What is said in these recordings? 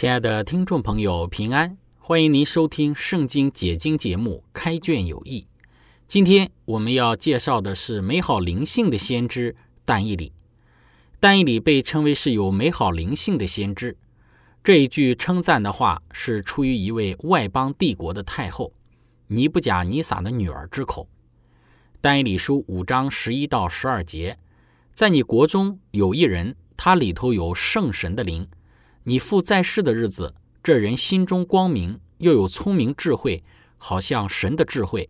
亲爱的听众朋友，平安！欢迎您收听《圣经解经》节目《开卷有益》。今天我们要介绍的是美好灵性的先知但以里。但以里被称为是有美好灵性的先知。这一句称赞的话是出于一位外邦帝国的太后尼布甲尼撒的女儿之口。但以理书五章十一到十二节，在你国中有一人，他里头有圣神的灵。你父在世的日子，这人心中光明，又有聪明智慧，好像神的智慧。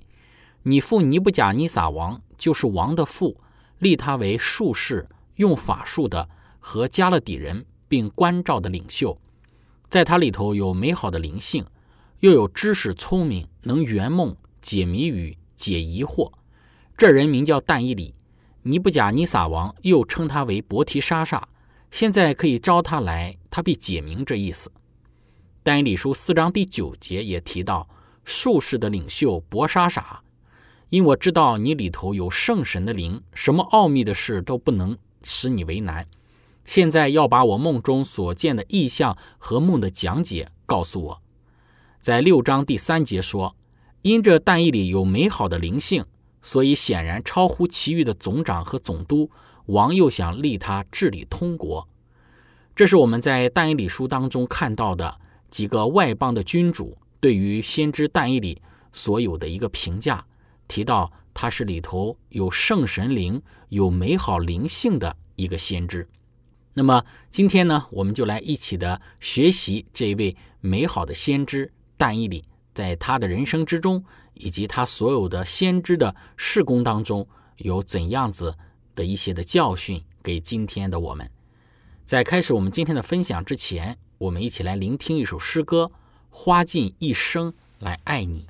你父尼布甲尼撒王就是王的父，立他为术士，用法术的和加勒底人，并关照的领袖。在他里头有美好的灵性，又有知识聪明，能圆梦、解谜语、解疑惑。这人名叫但伊里。尼布甲尼撒王又称他为伯提沙撒。现在可以招他来，他必解明这意思。但以理书四章第九节也提到术士的领袖博沙傻，因我知道你里头有圣神的灵，什么奥秘的事都不能使你为难。现在要把我梦中所见的意象和梦的讲解告诉我。在六章第三节说，因这但以里有美好的灵性，所以显然超乎其余的总长和总督。王又想立他治理通国，这是我们在但以理书当中看到的几个外邦的君主对于先知但以理所有的一个评价，提到他是里头有圣神灵、有美好灵性的一个先知。那么今天呢，我们就来一起的学习这一位美好的先知但以理，在他的人生之中，以及他所有的先知的事工当中，有怎样子。的一些的教训给今天的我们，在开始我们今天的分享之前，我们一起来聆听一首诗歌《花尽一生来爱你》。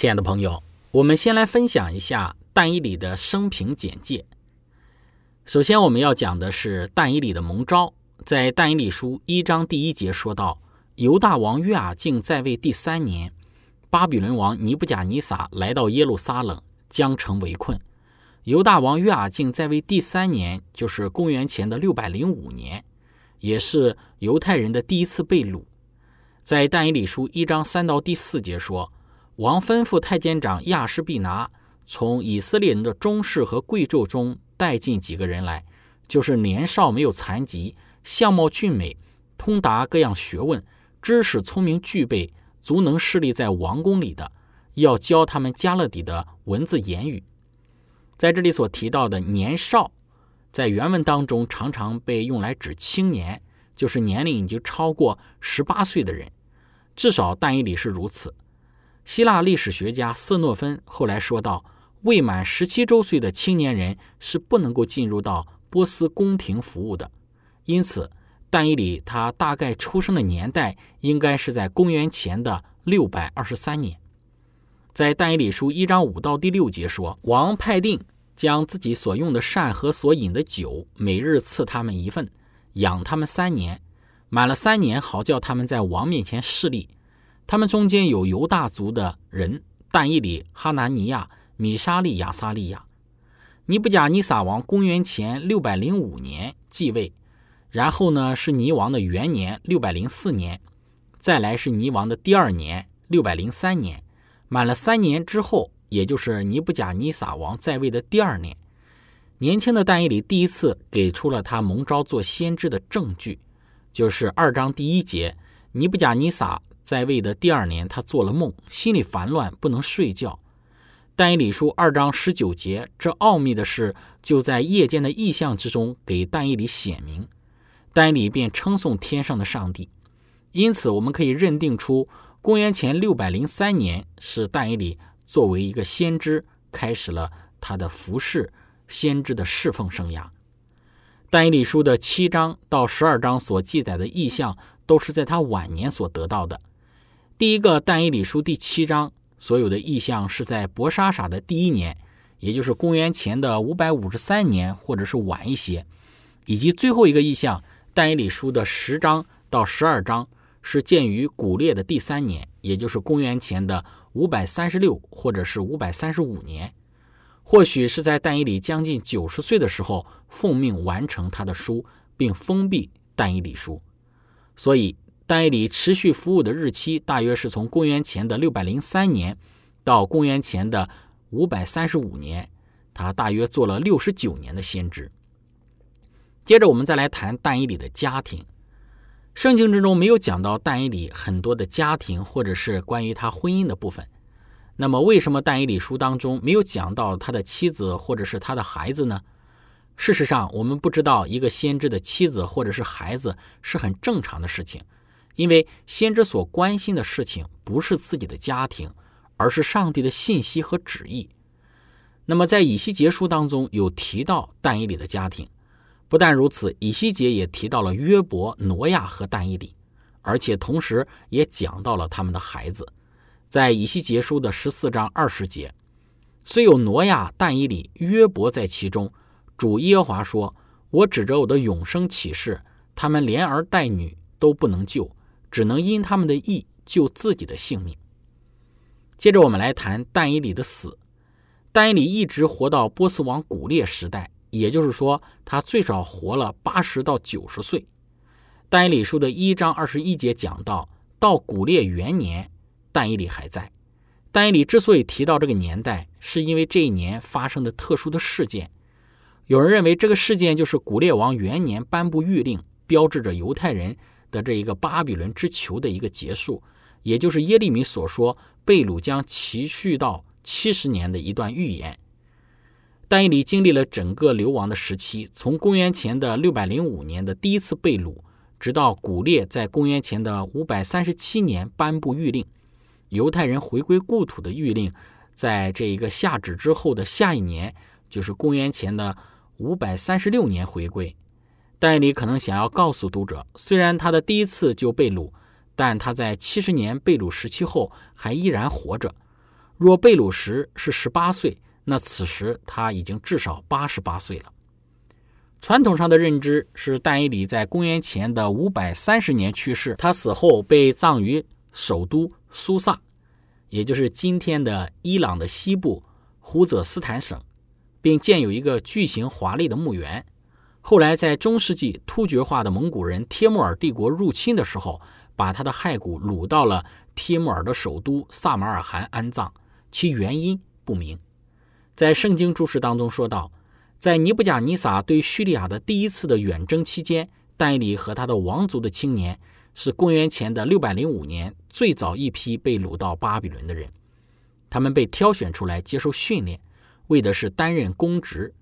亲爱的朋友，我们先来分享一下但以理的生平简介。首先，我们要讲的是但以理的蒙召。在但以理书一章第一节说到，犹大王约雅敬在位第三年，巴比伦王尼布甲尼撒来到耶路撒冷，将城围困。犹大王约雅敬在位第三年，就是公元前的六百零五年，也是犹太人的第一次被掳。在但以理书一章三到第四节说，王吩咐太监长亚施必拿从以色列人的中士和贵胄中带进几个人来，就是年少没有残疾，相貌俊美，通达各样学问，知识聪明具备，足能侍立在王宫里的，要教他们加勒底的文字言语。在这里所提到的年少，在原文当中常常被用来指青年，就是年龄已经超过十八岁的人，至少但以理是如此。希腊历史学家瑟诺芬后来说道，未满十七周岁的青年人是不能够进入到波斯宫廷服务的。因此，但以理他大概出生的年代应该是在公元前的六百二十三年。在但以理书一章五到第六节说，王派定将自己所用的膳和所饮的酒，每日赐他们一份，养他们三年，满了三年，好叫他们在王面前侍立。他们中间有犹大族的人，但以理、哈南尼亚、米沙利、亚撒利亚。尼布甲尼撒王公元前六百零五年继位，然后呢是尼王的元年六百零四年，再来是尼王的第二年六百零三年，满了三年之后，也就是尼布甲尼撒王在位的第二年，年轻的但以理第一次给出了他蒙召做先知的证据，就是二章第一节，尼布甲尼撒在位的第二年，他做了梦，心里烦乱，不能睡觉。但以理书二章十九节，这奥秘的事就在夜间的意象之中给但以理显明，但以理便称颂天上的上帝。因此，我们可以认定出公元前六百零三年是但以理作为一个先知开始了他的服侍先知的侍奉生涯。但以理书的七章到十二章所记载的异象，都是在他晚年所得到的。第一个但以理书第七章。所有的意象是在伯沙撒的第一年，也就是公元前的五百五十三年，或者是晚一些，以及最后一个意象，但以理书的十章到十二章是建于古列的第三年，也就是公元前的五百三十六或者是五百三十五年，或许是在但以理将近九十岁的时候奉命完成他的书，并封闭但以理书，所以。但以理持续服务的日期大约是从公元前的六百零三年到公元前的五百三十五年，他大约做了六十九年的先知。接着，我们再来谈但以理的家庭。圣经之中没有讲到但以理很多的家庭，或者是关于他婚姻的部分。那么，为什么但以理书当中没有讲到他的妻子或者是他的孩子呢？事实上，我们不知道一个先知的妻子或者是孩子是很正常的事情，因为先知所关心的事情不是自己的家庭，而是上帝的信息和旨意。那么，在以西结书当中有提到但以理的家庭。不但如此，以西结也提到了约伯、挪亚和但以理，而且同时也讲到了他们的孩子。在以西结书的十四章二十节，虽有挪亚、但以理、约伯在其中，主耶和华说：“我指着我的永生启示，他们连儿带女都不能救，只能因他们的义救自己的性命。”接着我们来谈但以理的死。但以理一直活到波斯王古列时代。也就是说，他最少活了八十到九十岁。但以理书的一章二十一节讲到，到古列元年，但以理还在。但以理之所以提到这个年代，是因为这一年发生的特殊的事件。有人认为这个事件就是古列王元年颁布谕令，标志着犹太人的这一个巴比伦之囚的一个结束，也就是耶利米所说被掳将持续到七十年的一段预言。但以理经历了整个流亡的时期，从公元前的六百零五年的第一次被掳，直到古列在公元前的五百三十七年颁布谕令，犹太人回归故土的谕令，在这一个下旨之后的下一年，就是公元前的五百三十六年回归。但以理可能想要告诉读者，虽然他的第一次就被掳，但他在七十年被掳时期后还依然活着。若被掳时是十八岁。那此时他已经至少八十八岁了。传统上的认知是，但伊里在公元前的五百三十年去世，他死后被葬于首都苏萨，也就是今天的伊朗的西部胡泽斯坦省，并建有一个巨型华丽的墓园。后来在中世纪突厥化的蒙古人帖木儿帝国入侵的时候，把他的骸骨掳到了帖木儿的首都萨马尔罕安葬，其原因不明。在圣经注释当中说到，在尼布甲尼撒对叙利亚的第一次的远征期间，但以理和他的王族的青年是公元前的六百零五年最早一批被掳到巴比伦的人。他们被挑选出来接受训练，为的是担任公职。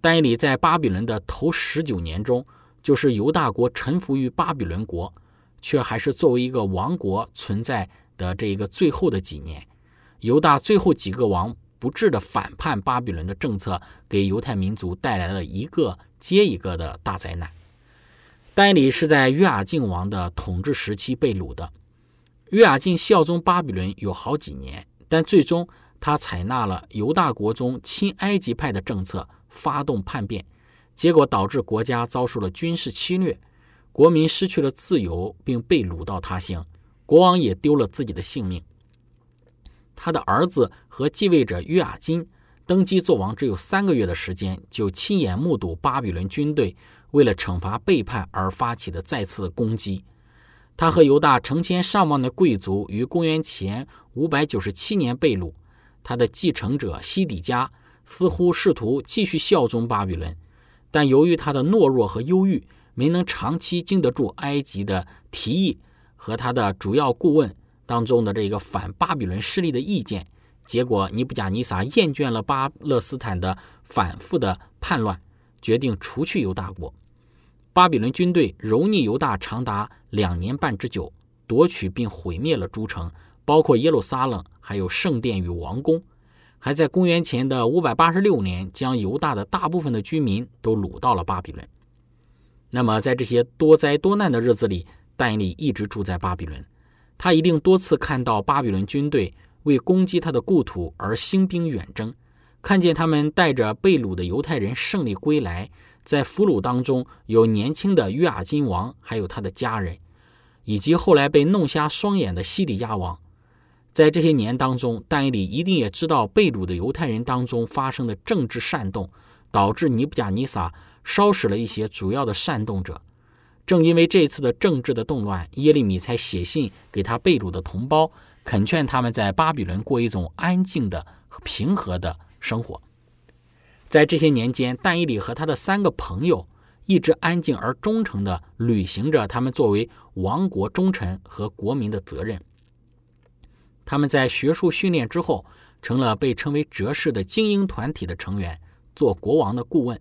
丹尼在巴比伦的头十九年中，就是犹大国臣服于巴比伦国，却还是作为一个王国存在的这一个最后的几年。犹大最后几个王。不智的反叛巴比伦的政策，给犹太民族带来了一个接一个的大灾难。丹尼是在约雅敬王的统治时期被掳的。约雅敬效忠巴比伦有好几年，但最终他采纳了犹大国中亲埃及派的政策，发动叛变，结果导致国家遭受了军事侵略，国民失去了自由，并被掳到他乡，国王也丢了自己的性命。他的儿子和继位者约雅金登基做王只有三个月的时间，就亲眼目睹巴比伦军队为了惩罚背叛而发起的再次攻击。他和犹大成千上万的贵族于公元前五百九十七年被掳。他的继承者西底家似乎试图继续效忠巴比伦，但由于他的懦弱和忧郁，没能长期经得住埃及的提议和他的主要顾问。当中的这个反巴比伦势力的意见，结果尼布甲尼撒厌倦了巴勒斯坦的反复的叛乱，决定除去犹大国。巴比伦军队蹂躏犹大长达两年半之久，夺取并毁灭了诸城，包括耶路撒冷，还有圣殿与王宫，还在公元前的五百八十六年将犹大的大部分的居民都掳到了巴比伦。那么，在这些多灾多难的日子里，但以理一直住在巴比伦。他一定多次看到巴比伦军队为攻击他的故土而兴兵远征，看见他们带着被掳的犹太人胜利归来，在俘虏当中有年轻的约雅金王，还有他的家人，以及后来被弄瞎双眼的西底亚王。在这些年当中，但以理一定也知道被掳的犹太人当中发生的政治煽动，导致尼布甲尼撒烧死了一些主要的煽动者。正因为这次的政治的动乱，耶利米才写信给他被掳的同胞，恳劝他们在巴比伦过一种安静的、平和的生活。在这些年间，但以理和他的三个朋友一直安静而忠诚地履行着他们作为王国忠臣和国民的责任。他们在学术训练之后，成了被称为哲士的精英团体的成员，做国王的顾问。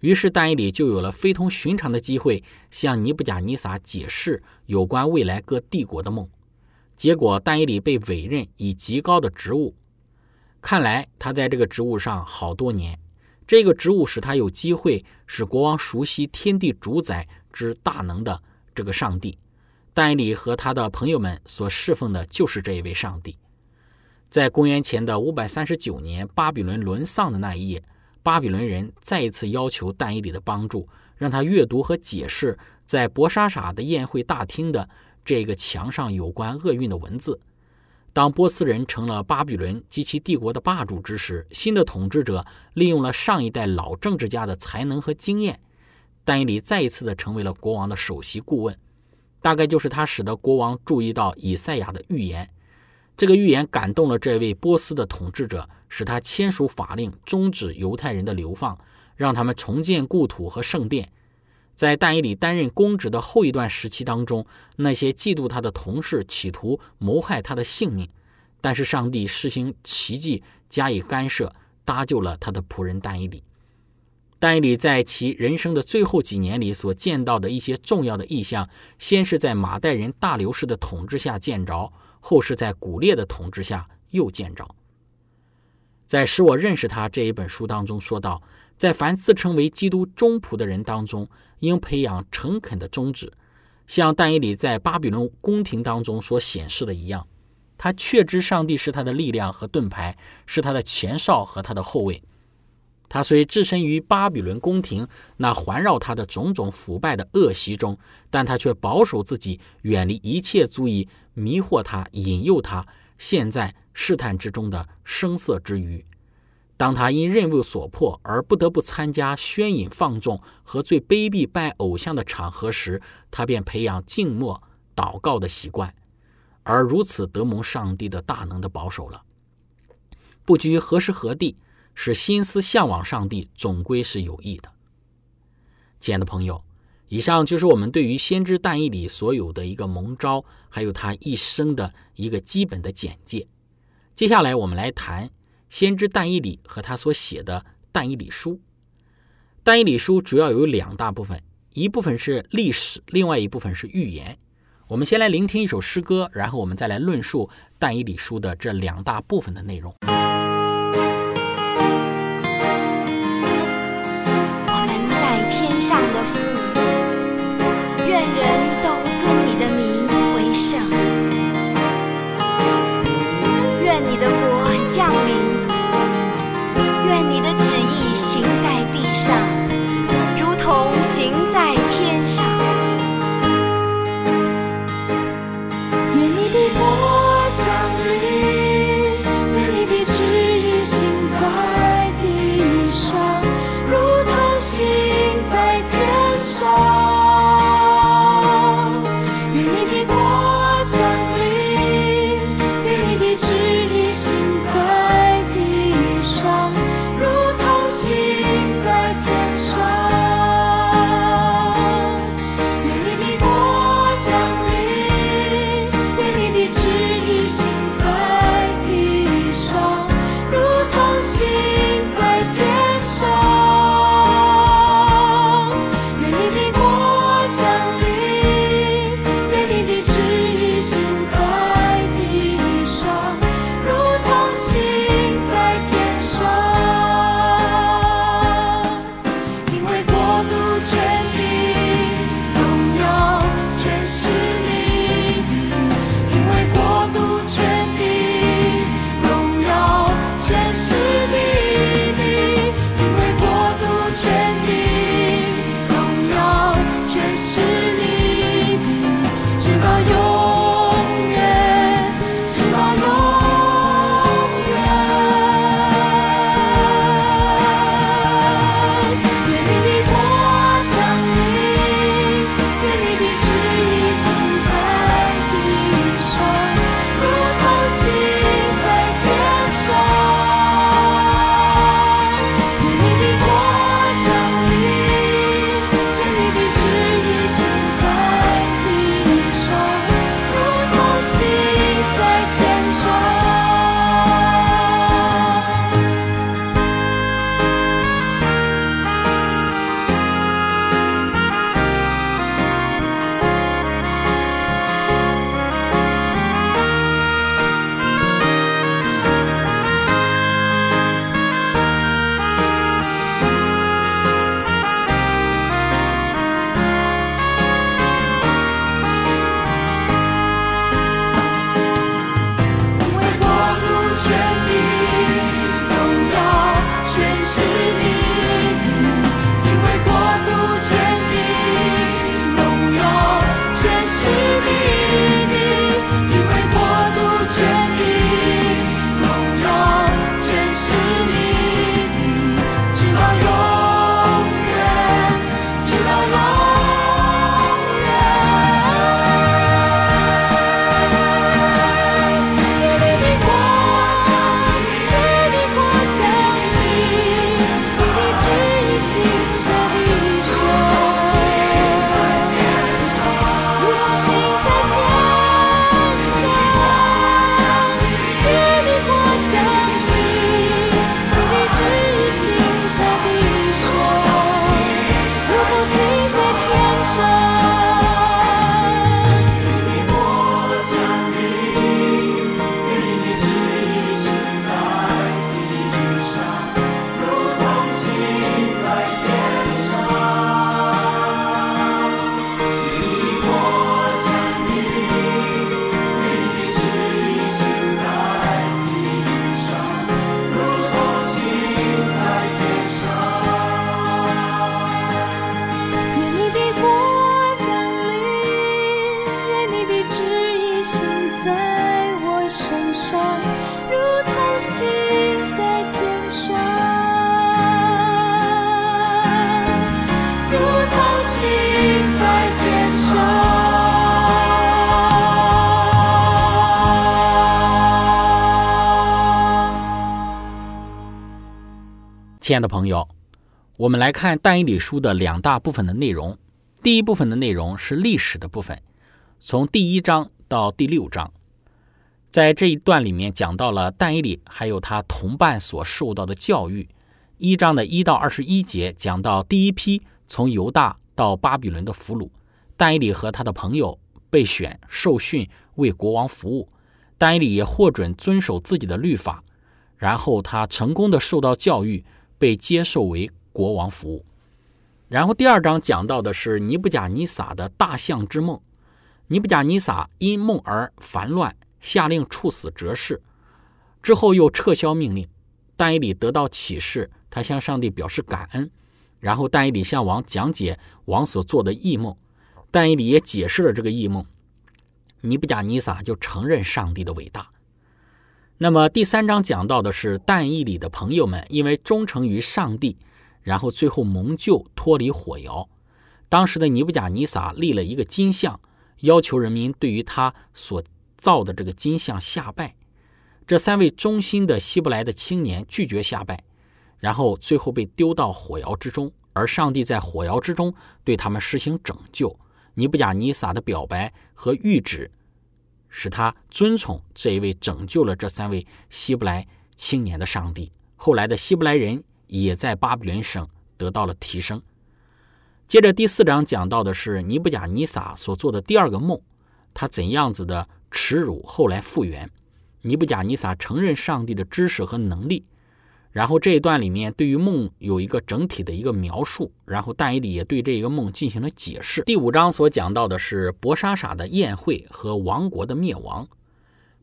于是，但以理就有了非同寻常的机会，向尼布甲尼撒解释有关未来各帝国的梦。结果，但以理被委任以极高的职务。看来他在这个职务上好多年，这个职务使他有机会使国王熟悉天地主宰之大能的这个上帝。但以理和他的朋友们所侍奉的就是这一位上帝。在公元前的五百三十九年，巴比伦沦丧的那一夜，巴比伦人再一次要求但以理的帮助，让他阅读和解释在博沙傻的宴会大厅的这个墙上有关厄运的文字。当波斯人成了巴比伦及其帝国的霸主之时，新的统治者利用了上一代老政治家的才能和经验，但以理再一次的成为了国王的首席顾问。大概就是他使得国王注意到以赛亚的预言，这个预言感动了这位波斯的统治者，使他签署法令终止犹太人的流放，让他们重建故土和圣殿。在但以理担任公职的后一段时期当中，那些嫉妒他的同事企图谋害他的性命，但是上帝施行奇迹加以干涉，搭救了他的仆人但以理。但以理在其人生的最后几年里所见到的一些重要的意象，先是在马代人大流士的统治下见着，后是在古列的统治下又见着。在使我认识他这一本书当中说到，在凡自称为基督忠仆的人当中。应培养诚恳的宗旨，像但以理在巴比伦宫廷当中所显示的一样，他确知上帝是他的力量和盾牌，是他的前哨和他的后卫。他虽置身于巴比伦宫廷那环绕他的种种腐败的恶习中，但他却保守自己，远离一切足以迷惑他、引诱他陷在试探之中的声色之余。当他因任务所迫而不得不参加宣饮放纵和最卑鄙拜偶像的场合时，他便培养静默祷告的习惯，而如此得蒙上帝的大能的保守了。不拘何时何地，使心思向往上帝，总归是有益的。亲爱的朋友，以上就是我们对于先知但以理所有的一个蒙召，还有他一生的一个基本的简介。接下来我们来谈。先知但以理和他所写的但以理书，但以理书主要有两大部分，一部分是历史，另外一部分是预言。我们先来聆听一首诗歌，然后我们再来论述但以理书的这两大部分的内容。亲爱的朋友，我们来看但以理书的两大部分的内容。第一部分的内容是历史的部分，从第一章到第六章，在这一段里面讲到了但以理还有他同伴所受到的教育。一章的一到二十一节讲到第一批从犹大到巴比伦的俘虏，但以理和他的朋友被选受训为国王服务，但以理也获准遵守自己的律法，然后他成功的受到教育，被接受为国王服务。然后第二章讲到的是尼布甲尼撒的大象之梦。尼布甲尼撒因梦而烦乱，下令处死哲士，之后又撤销命令。但以理得到启示，他向上帝表示感恩。然后但以理向王讲解王所做的异梦，但以理也解释了这个异梦。尼布甲尼撒就承认上帝的伟大。那么第三章讲到的是但义里的朋友们因为忠诚于上帝。然后最后蒙救脱离火窑。当时的尼布甲尼撒立了一个金像，要求人民对于他所造的这个金像下拜。这三位忠心的希伯来的青年拒绝下拜，然后最后被丢到火窑之中。而上帝在火窑之中对他们实行拯救。尼布甲尼撒的表白和谕旨，使他尊崇这一位拯救了这三位希伯来青年的上帝。后来的希伯来人。也在巴比伦省得到了提升。接着第四章讲到的是尼布甲尼撒所做的第二个梦，他怎样子的耻辱，后来复原。尼布甲尼撒承认上帝的知识和能力。然后这一段里面对于梦有一个整体的一个描述，然后但以理也对这一个梦进行了解释。第五章所讲到的是博沙傻的宴会和王国的灭亡。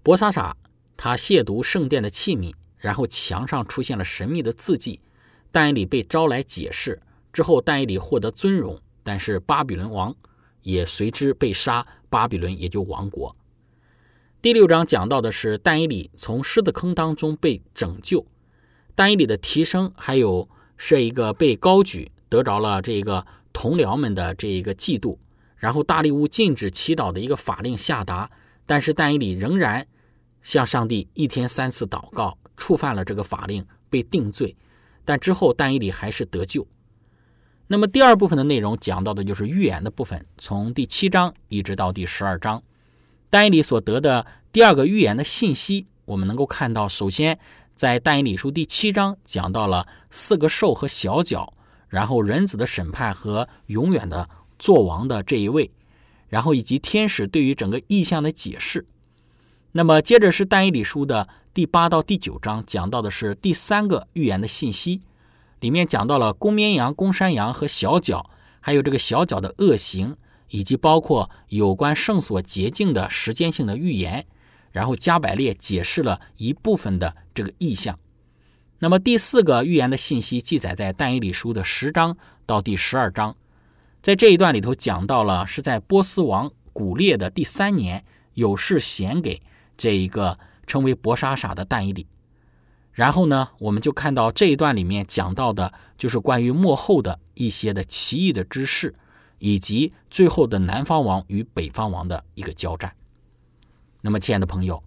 博沙傻他亵渎圣殿的器皿，然后墙上出现了神秘的字迹。但以理被招来解释之后，但以理获得尊荣，但是巴比伦王也随之被杀，巴比伦也就亡国。第六章讲到的是但以理从狮子坑当中被拯救，但以理的提升，还有是一个被高举，得着了这个同僚们的这一个嫉妒，然后大利乌禁止祈祷的一个法令下达，但是但以里仍然向上帝一天三次祷告，触犯了这个法令，被定罪。但之后，但以里还是得救。那么第二部分的内容讲到的就是预言的部分，从第七章一直到第十二章，但以里所得的第二个预言的信息，我们能够看到，首先在但以理书第七章讲到了四个兽和小角，然后人子的审判和永远的作王的这一位，然后以及天使对于整个意象的解释。那么接着是但以理书的。第八到第九章讲到的是第三个预言的信息，里面讲到了公绵羊、公山羊和小角，还有这个小角的恶行，以及包括有关圣所洁净的时间性的预言。然后加百列解释了一部分的这个意象。那么第四个预言的信息记载在但以理书的十章到第十二章，在这一段里头讲到了是在波斯王古列的第三年，有事显给这一个。称为博沙傻的但以理，然后呢，我们就看到这一段里面讲到的，就是关于幕后的一些的奇异的知识，以及最后的南方王与北方王的一个交战。那么，亲爱的朋友，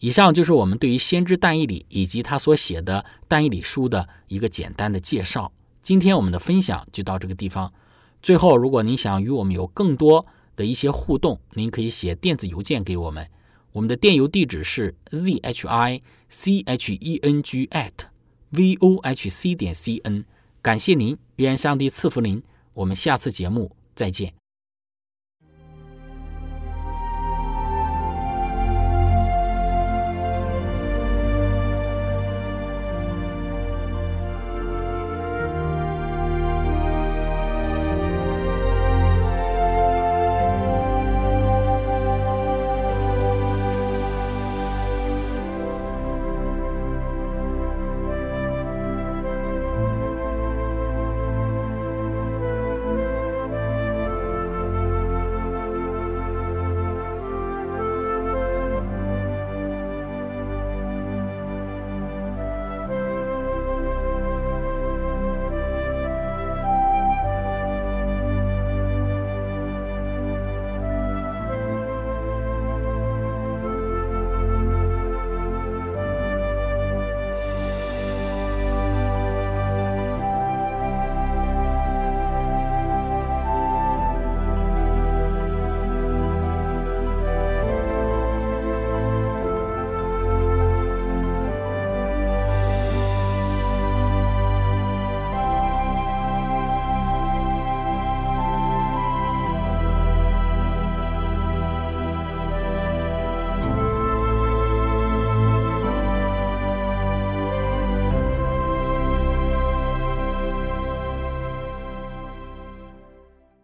以上就是我们对于先知但以理以及他所写的但以理书的一个简单的介绍。今天我们的分享就到这个地方。最后，如果您想与我们有更多的一些互动，您可以写电子邮件给我们。我们的电邮地址是 z h i c h e n g at v o h c 点 c n，感谢您，愿上帝赐福您，我们下次节目再见。